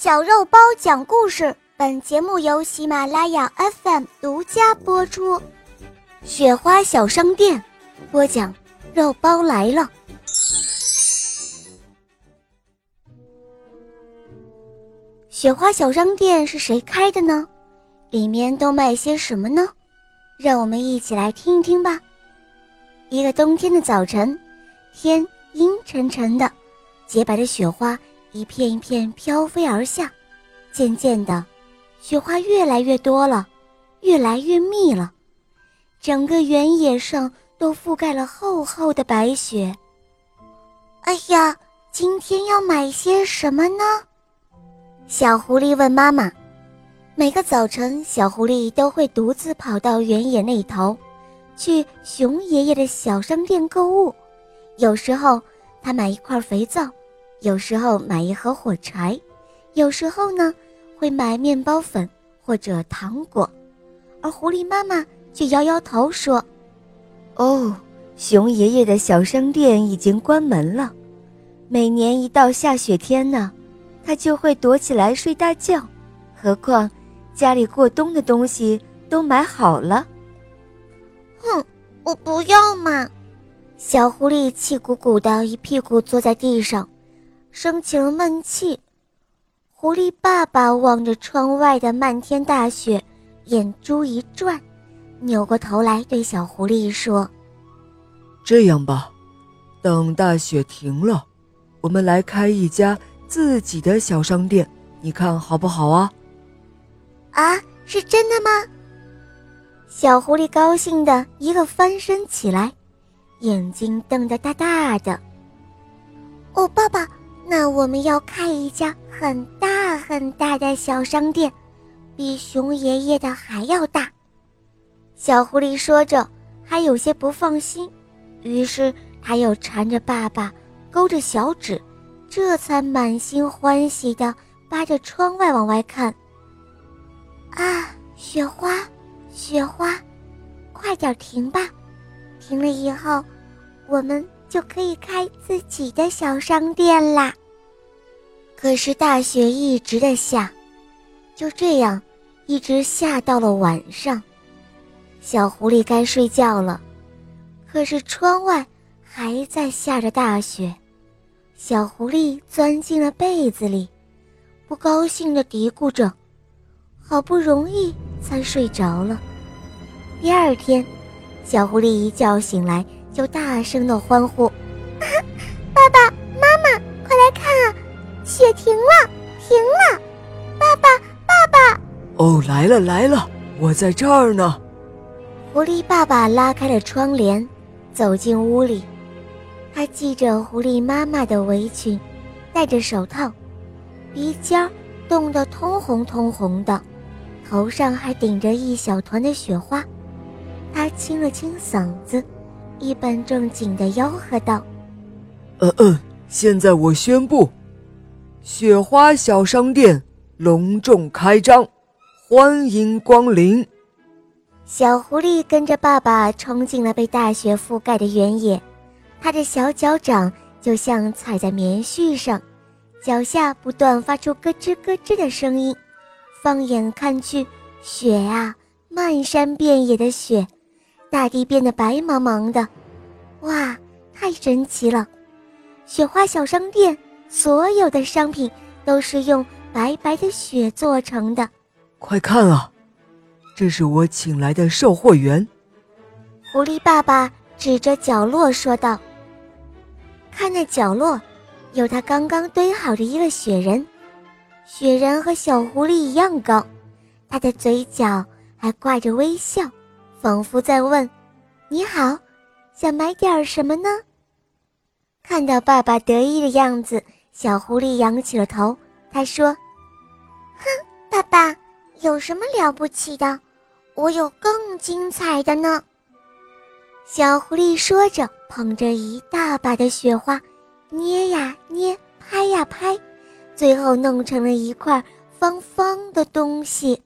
小肉包讲故事，本节目由喜马拉雅 FM 独家播出。雪花小商店，播讲，肉包来了。雪花小商店是谁开的呢？里面都卖些什么呢？让我们一起来听一听吧。一个冬天的早晨，天阴沉沉的，洁白的雪花。一片一片飘飞而下，渐渐的，雪花越来越多了，越来越密了，整个原野上都覆盖了厚厚的白雪。哎呀，今天要买些什么呢？小狐狸问妈妈。每个早晨，小狐狸都会独自跑到原野那头，去熊爷爷的小商店购物。有时候，他买一块肥皂。有时候买一盒火柴，有时候呢会买面包粉或者糖果，而狐狸妈妈却摇摇头说：“哦，熊爷爷的小商店已经关门了。每年一到下雪天呢，他就会躲起来睡大觉。何况家里过冬的东西都买好了。”哼，我不要嘛！小狐狸气鼓鼓的一屁股坐在地上。生起了闷气，狐狸爸爸望着窗外的漫天大雪，眼珠一转，扭过头来对小狐狸说：“这样吧，等大雪停了，我们来开一家自己的小商店，你看好不好啊？”“啊，是真的吗？”小狐狸高兴的一个翻身起来，眼睛瞪得大大的。“哦，爸爸。”那我们要开一家很大很大的小商店，比熊爷爷的还要大。小狐狸说着，还有些不放心，于是他又缠着爸爸，勾着小指，这才满心欢喜的扒着窗外往外看。啊，雪花，雪花，快点停吧！停了以后，我们。就可以开自己的小商店啦。可是大雪一直在下，就这样，一直下到了晚上。小狐狸该睡觉了，可是窗外还在下着大雪。小狐狸钻进了被子里，不高兴地嘀咕着，好不容易才睡着了。第二天，小狐狸一觉醒来。就大声的欢呼：“ 爸爸妈妈，快来看啊！雪停了，停了！爸爸，爸爸！”哦，来了来了，我在这儿呢。狐狸爸爸拉开了窗帘，走进屋里。他系着狐狸妈妈的围裙，戴着手套，鼻尖冻得通红通红的，头上还顶着一小团的雪花。他清了清嗓子。一本正经的吆喝道：“嗯嗯，现在我宣布，雪花小商店隆重开张，欢迎光临。”小狐狸跟着爸爸冲进了被大雪覆盖的原野，他的小脚掌就像踩在棉絮上，脚下不断发出咯吱咯吱的声音。放眼看去，雪啊，漫山遍野的雪。大地变得白茫茫的，哇，太神奇了！雪花小商店所有的商品都是用白白的雪做成的。快看啊，这是我请来的售货员。狐狸爸爸指着角落说道：“看那角落，有他刚刚堆好的一个雪人，雪人和小狐狸一样高，他的嘴角还挂着微笑。”仿佛在问：“你好，想买点什么呢？”看到爸爸得意的样子，小狐狸仰起了头。他说：“哼，爸爸，有什么了不起的？我有更精彩的呢。”小狐狸说着，捧着一大把的雪花，捏呀捏，拍呀拍，最后弄成了一块方方的东西。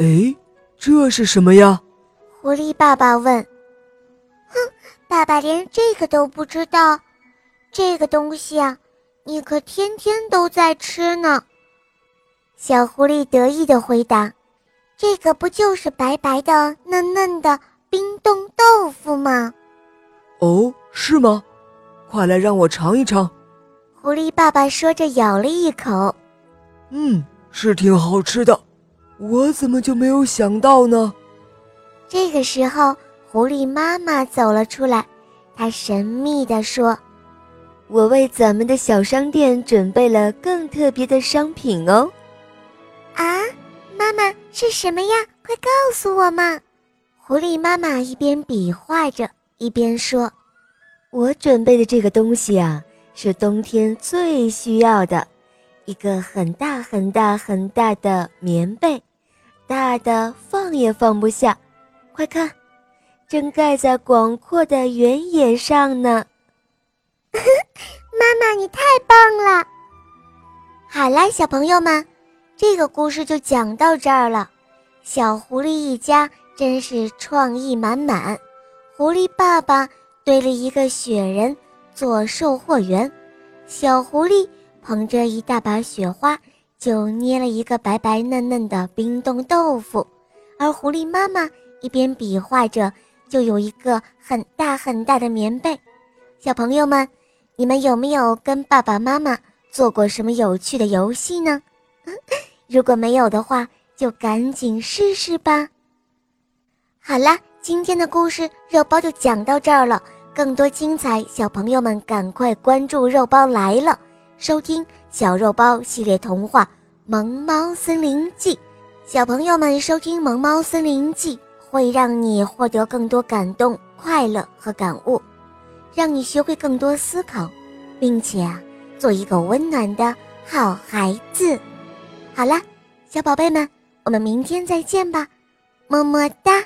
哎，这是什么呀？狐狸爸爸问：“哼，爸爸连这个都不知道，这个东西啊，你可天天都在吃呢。”小狐狸得意地回答：“这个不就是白白的、嫩嫩的冰冻豆腐吗？”“哦，是吗？快来让我尝一尝。”狐狸爸爸说着，咬了一口。“嗯，是挺好吃的。我怎么就没有想到呢？”这个时候，狐狸妈妈走了出来，她神秘地说。我为咱们的小商店准备了更特别的商品哦！啊，妈妈是什么呀？快告诉我嘛！狐狸妈妈一边比划着，一边说：“我准备的这个东西啊，是冬天最需要的，一个很大很大很大的棉被，大的放也放不下。快看，正盖在广阔的原野上呢。” 妈妈，你太棒了！好啦，小朋友们，这个故事就讲到这儿了。小狐狸一家真是创意满满。狐狸爸爸堆了一个雪人做售货员，小狐狸捧着一大把雪花，就捏了一个白白嫩嫩的冰冻豆腐，而狐狸妈妈一边比划着，就有一个很大很大的棉被。小朋友们。你们有没有跟爸爸妈妈做过什么有趣的游戏呢？如果没有的话，就赶紧试试吧。好啦，今天的故事肉包就讲到这儿了。更多精彩，小朋友们赶快关注肉包来了，收听小肉包系列童话《萌猫森林记》。小朋友们收听《萌猫森林记》，会让你获得更多感动、快乐和感悟。让你学会更多思考，并且，做一个温暖的好孩子。好了，小宝贝们，我们明天再见吧，么么哒。